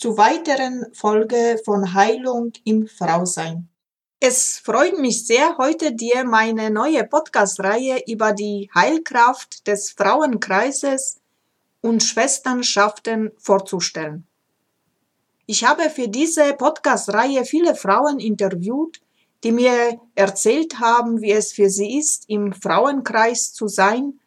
zu weiteren Folge von Heilung im Frausein. Es freut mich sehr, heute dir meine neue Podcast-Reihe über die Heilkraft des Frauenkreises und Schwesternschaften vorzustellen. Ich habe für diese Podcast-Reihe viele Frauen interviewt, die mir erzählt haben, wie es für sie ist, im Frauenkreis zu sein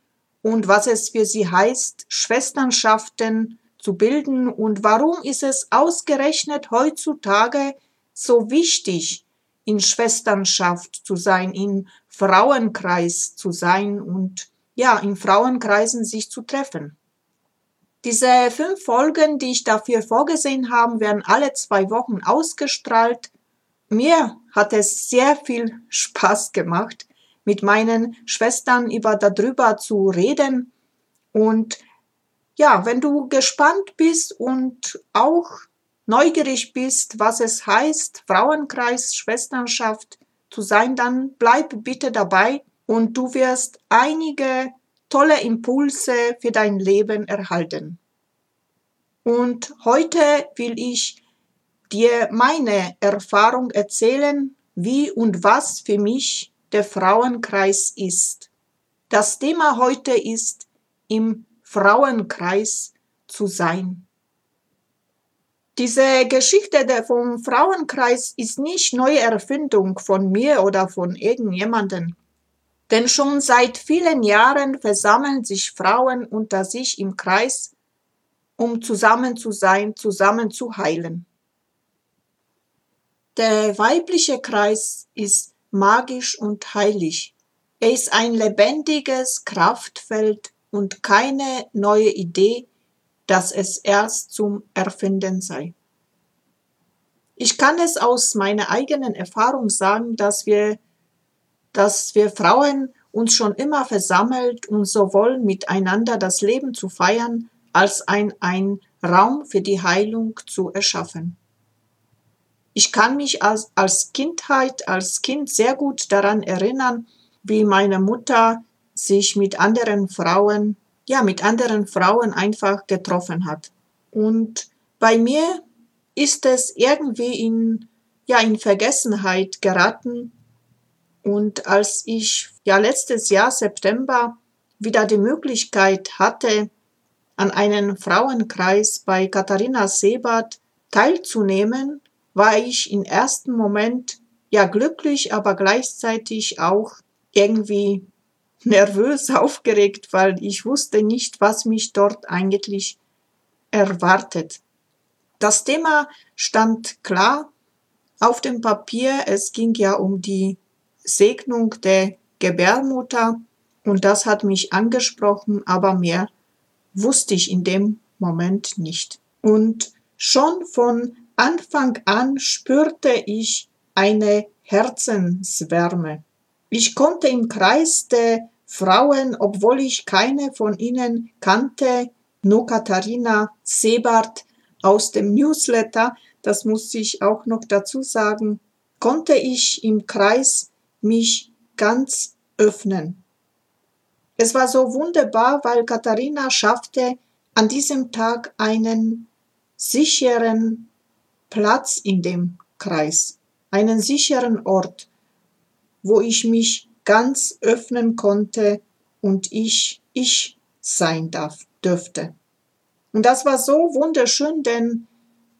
und was es für sie heißt, Schwesternschaften zu bilden und warum ist es ausgerechnet heutzutage so wichtig, in Schwesternschaft zu sein, in Frauenkreis zu sein und ja, in Frauenkreisen sich zu treffen. Diese fünf Folgen, die ich dafür vorgesehen habe, werden alle zwei Wochen ausgestrahlt mir hat es sehr viel Spaß gemacht, mit meinen Schwestern über darüber zu reden. Und ja, wenn du gespannt bist und auch neugierig bist, was es heißt, Frauenkreis, Schwesternschaft zu sein, dann bleib bitte dabei und du wirst einige tolle Impulse für dein Leben erhalten. Und heute will ich dir meine Erfahrung erzählen, wie und was für mich der Frauenkreis ist. Das Thema heute ist, im Frauenkreis zu sein. Diese Geschichte vom Frauenkreis ist nicht neue Erfindung von mir oder von irgendjemanden. Denn schon seit vielen Jahren versammeln sich Frauen unter sich im Kreis, um zusammen zu sein, zusammen zu heilen. Der weibliche Kreis ist magisch und heilig. Er ist ein lebendiges Kraftfeld und keine neue Idee, dass es erst zum Erfinden sei. Ich kann es aus meiner eigenen Erfahrung sagen, dass wir, dass wir Frauen uns schon immer versammelt und so wollen, miteinander das Leben zu feiern, als ein, ein Raum für die Heilung zu erschaffen. Ich kann mich als, als Kindheit, als Kind sehr gut daran erinnern, wie meine Mutter sich mit anderen Frauen, ja, mit anderen Frauen einfach getroffen hat. Und bei mir ist es irgendwie in, ja, in Vergessenheit geraten. Und als ich ja letztes Jahr September wieder die Möglichkeit hatte, an einem Frauenkreis bei Katharina Sebert teilzunehmen, war ich im ersten Moment ja glücklich, aber gleichzeitig auch irgendwie nervös aufgeregt, weil ich wusste nicht, was mich dort eigentlich erwartet. Das Thema stand klar auf dem Papier. Es ging ja um die Segnung der Gebärmutter und das hat mich angesprochen, aber mehr wusste ich in dem Moment nicht. Und schon von Anfang an spürte ich eine Herzenswärme. Ich konnte im Kreis der Frauen, obwohl ich keine von ihnen kannte, nur Katharina Sebart aus dem Newsletter, das muss ich auch noch dazu sagen, konnte ich im Kreis mich ganz öffnen. Es war so wunderbar, weil Katharina schaffte an diesem Tag einen sicheren Platz in dem Kreis, einen sicheren Ort, wo ich mich ganz öffnen konnte und ich ich sein darf. dürfte. Und das war so wunderschön, denn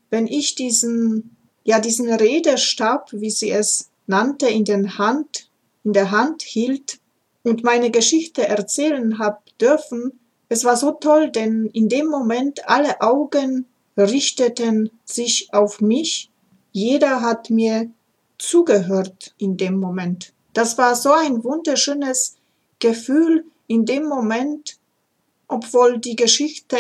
wenn ich diesen, ja, diesen Redestab, wie sie es nannte, in den Hand, in der Hand hielt und meine Geschichte erzählen hab dürfen, es war so toll, denn in dem Moment alle Augen richteten sich auf mich. Jeder hat mir zugehört in dem Moment. Das war so ein wunderschönes Gefühl in dem Moment, obwohl die Geschichte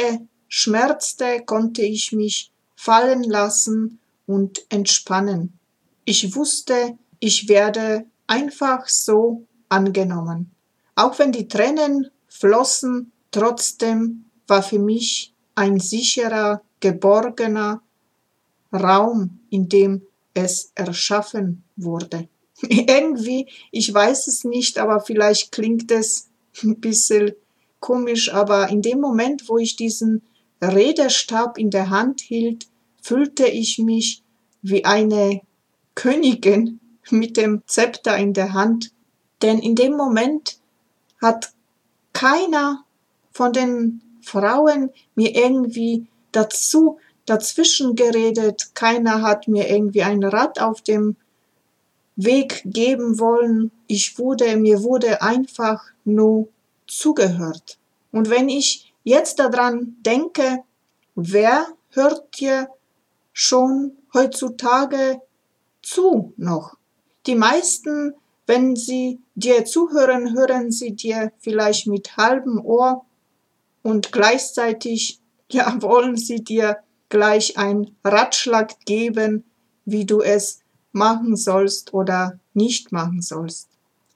schmerzte, konnte ich mich fallen lassen und entspannen. Ich wusste, ich werde einfach so angenommen. Auch wenn die Tränen flossen, trotzdem war für mich ein sicherer, geborgener Raum, in dem es erschaffen wurde. Irgendwie, ich weiß es nicht, aber vielleicht klingt es ein bisschen komisch, aber in dem Moment, wo ich diesen Redestab in der Hand hielt, fühlte ich mich wie eine Königin mit dem Zepter in der Hand. Denn in dem Moment hat keiner von den Frauen mir irgendwie dazu dazwischen geredet. Keiner hat mir irgendwie ein Rad auf dem Weg geben wollen. Ich wurde, mir wurde einfach nur zugehört. Und wenn ich jetzt daran denke, wer hört dir schon heutzutage zu noch? Die meisten, wenn sie dir zuhören, hören sie dir vielleicht mit halbem Ohr und gleichzeitig, ja, wollen sie dir gleich einen Ratschlag geben, wie du es machen sollst oder nicht machen sollst.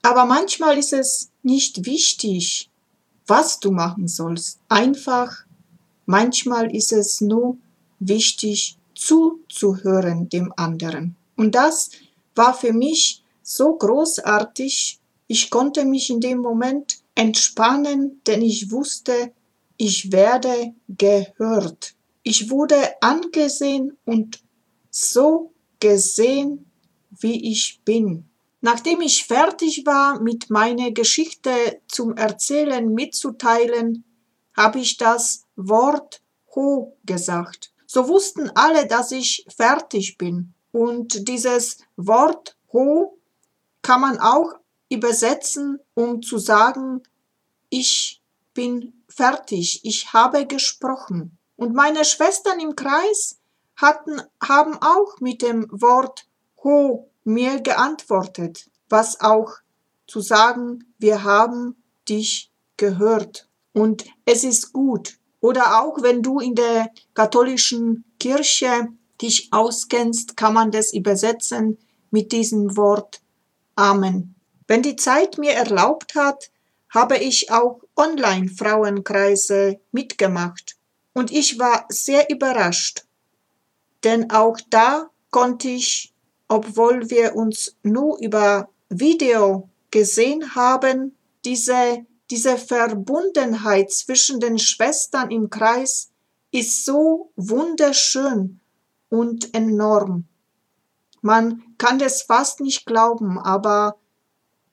Aber manchmal ist es nicht wichtig, was du machen sollst. Einfach, manchmal ist es nur wichtig, zuzuhören dem anderen. Und das war für mich so großartig. Ich konnte mich in dem Moment entspannen, denn ich wusste, ich werde gehört. Ich wurde angesehen und so gesehen, wie ich bin. Nachdem ich fertig war, mit meiner Geschichte zum Erzählen mitzuteilen, habe ich das Wort Ho gesagt. So wussten alle, dass ich fertig bin. Und dieses Wort Ho kann man auch übersetzen, um zu sagen, ich bin fertig, ich habe gesprochen. Und meine Schwestern im Kreis hatten, haben auch mit dem Wort Ho mir geantwortet, was auch zu sagen, wir haben dich gehört und es ist gut. Oder auch wenn du in der katholischen Kirche dich auskennst, kann man das übersetzen mit diesem Wort Amen. Wenn die Zeit mir erlaubt hat, habe ich auch Online-Frauenkreise mitgemacht und ich war sehr überrascht, denn auch da konnte ich obwohl wir uns nur über Video gesehen haben, diese, diese Verbundenheit zwischen den Schwestern im Kreis ist so wunderschön und enorm. Man kann das fast nicht glauben, aber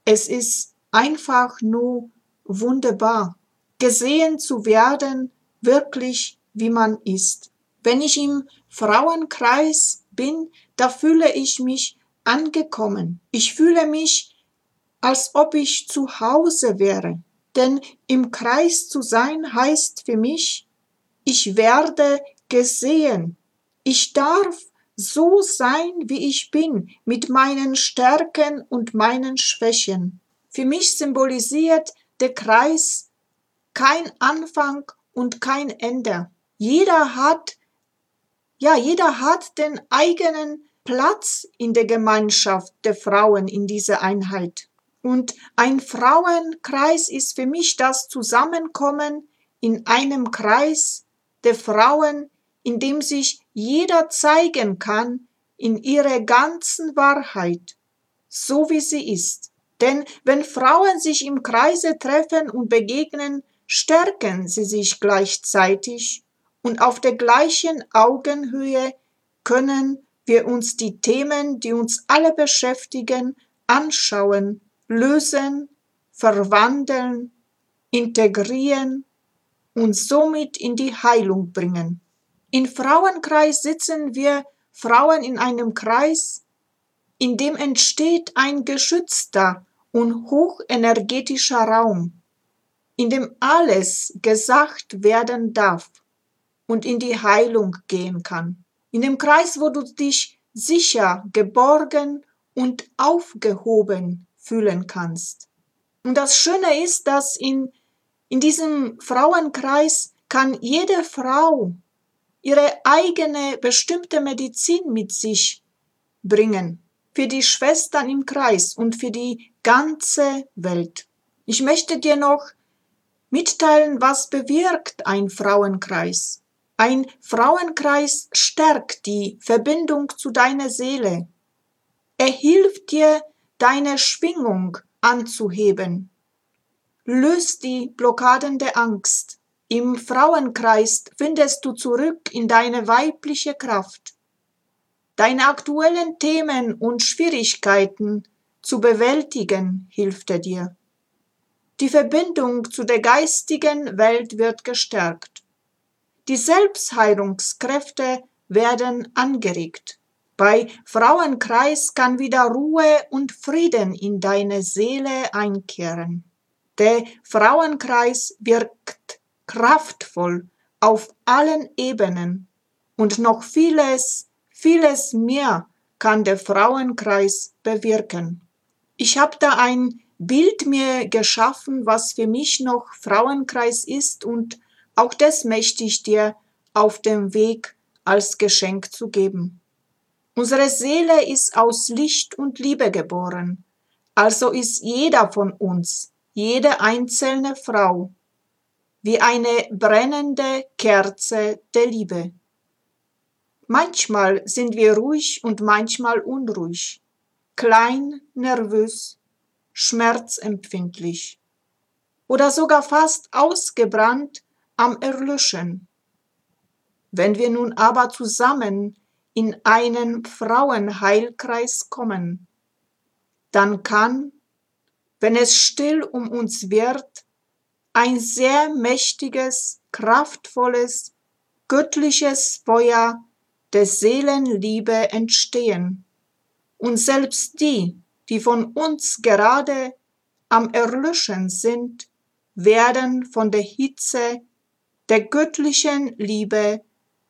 es ist einfach nur wunderbar, gesehen zu werden, wirklich wie man ist. Wenn ich im Frauenkreis bin, da fühle ich mich angekommen. Ich fühle mich, als ob ich zu Hause wäre. Denn im Kreis zu sein heißt für mich, ich werde gesehen. Ich darf so sein, wie ich bin, mit meinen Stärken und meinen Schwächen. Für mich symbolisiert der Kreis kein Anfang und kein Ende. Jeder hat ja, jeder hat den eigenen Platz in der Gemeinschaft der Frauen in dieser Einheit. Und ein Frauenkreis ist für mich das Zusammenkommen in einem Kreis der Frauen, in dem sich jeder zeigen kann in ihrer ganzen Wahrheit, so wie sie ist. Denn wenn Frauen sich im Kreise treffen und begegnen, stärken sie sich gleichzeitig und auf der gleichen Augenhöhe können wir uns die Themen, die uns alle beschäftigen, anschauen, lösen, verwandeln, integrieren uns somit in die Heilung bringen. In Frauenkreis sitzen wir Frauen in einem Kreis, in dem entsteht ein geschützter und hochenergetischer Raum, in dem alles gesagt werden darf und in die Heilung gehen kann. In dem Kreis, wo du dich sicher, geborgen und aufgehoben fühlen kannst. Und das Schöne ist, dass in, in diesem Frauenkreis kann jede Frau ihre eigene bestimmte Medizin mit sich bringen. Für die Schwestern im Kreis und für die ganze Welt. Ich möchte dir noch mitteilen, was bewirkt ein Frauenkreis. Ein Frauenkreis stärkt die Verbindung zu deiner Seele. Er hilft dir, deine Schwingung anzuheben. Löst die Blockaden der Angst. Im Frauenkreis findest du zurück in deine weibliche Kraft. Deine aktuellen Themen und Schwierigkeiten zu bewältigen hilft er dir. Die Verbindung zu der geistigen Welt wird gestärkt. Die Selbstheilungskräfte werden angeregt. Bei Frauenkreis kann wieder Ruhe und Frieden in deine Seele einkehren. Der Frauenkreis wirkt kraftvoll auf allen Ebenen und noch vieles, vieles mehr kann der Frauenkreis bewirken. Ich habe da ein Bild mir geschaffen, was für mich noch Frauenkreis ist und auch das möchte ich dir auf dem Weg als Geschenk zu geben. Unsere Seele ist aus Licht und Liebe geboren, also ist jeder von uns, jede einzelne Frau, wie eine brennende Kerze der Liebe. Manchmal sind wir ruhig und manchmal unruhig, klein, nervös, schmerzempfindlich oder sogar fast ausgebrannt am Erlöschen. Wenn wir nun aber zusammen in einen Frauenheilkreis kommen, dann kann, wenn es still um uns wird, ein sehr mächtiges, kraftvolles, göttliches Feuer der Seelenliebe entstehen. Und selbst die, die von uns gerade am Erlöschen sind, werden von der Hitze der göttlichen Liebe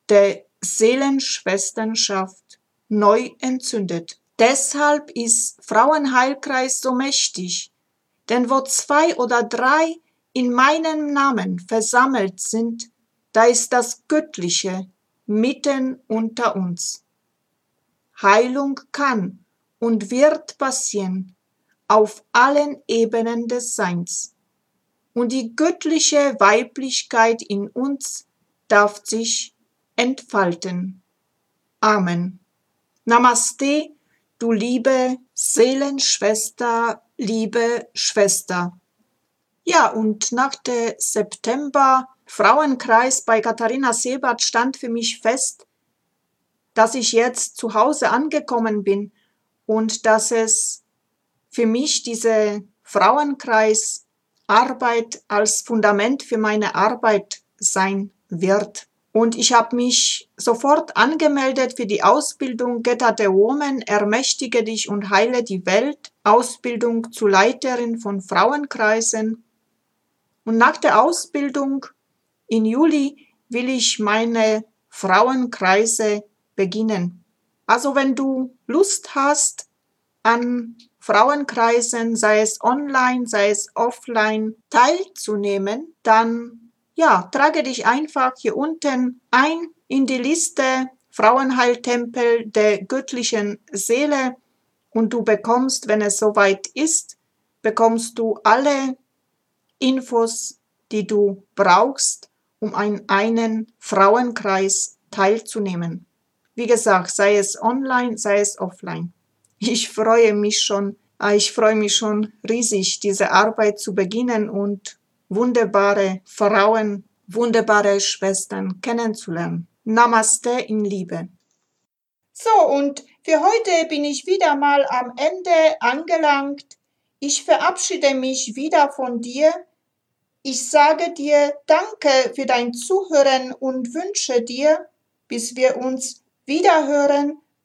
der Seelenschwesternschaft neu entzündet. Deshalb ist Frauenheilkreis so mächtig, denn wo zwei oder drei in meinem Namen versammelt sind, da ist das Göttliche mitten unter uns. Heilung kann und wird passieren auf allen Ebenen des Seins. Und die göttliche Weiblichkeit in uns darf sich entfalten. Amen. Namaste, du liebe Seelenschwester, liebe Schwester. Ja, und nach der September Frauenkreis bei Katharina Sebert stand für mich fest, dass ich jetzt zu Hause angekommen bin und dass es für mich diese Frauenkreis Arbeit als Fundament für meine Arbeit sein wird. Und ich habe mich sofort angemeldet für die Ausbildung Get at a Woman, ermächtige dich und heile die Welt, Ausbildung zur Leiterin von Frauenkreisen. Und nach der Ausbildung in Juli will ich meine Frauenkreise beginnen. Also wenn du Lust hast an Frauenkreisen, sei es online, sei es offline, teilzunehmen, dann ja, trage dich einfach hier unten ein in die Liste Frauenheiltempel der göttlichen Seele und du bekommst, wenn es soweit ist, bekommst du alle Infos, die du brauchst, um an einen Frauenkreis teilzunehmen. Wie gesagt, sei es online, sei es offline. Ich freue mich schon, ich freue mich schon riesig, diese Arbeit zu beginnen und wunderbare Frauen, wunderbare Schwestern kennenzulernen. Namaste in Liebe. So, und für heute bin ich wieder mal am Ende angelangt. Ich verabschiede mich wieder von dir. Ich sage dir Danke für dein Zuhören und wünsche dir, bis wir uns wiederhören,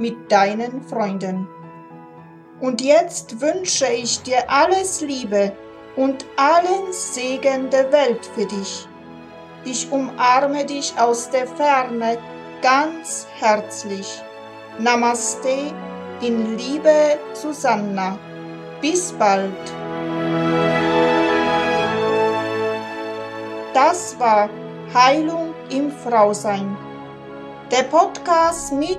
mit deinen Freunden. Und jetzt wünsche ich dir alles Liebe und allen Segen der Welt für dich. Ich umarme dich aus der Ferne ganz herzlich. Namaste in Liebe Susanna. Bis bald. Das war Heilung im Frausein. Der Podcast mit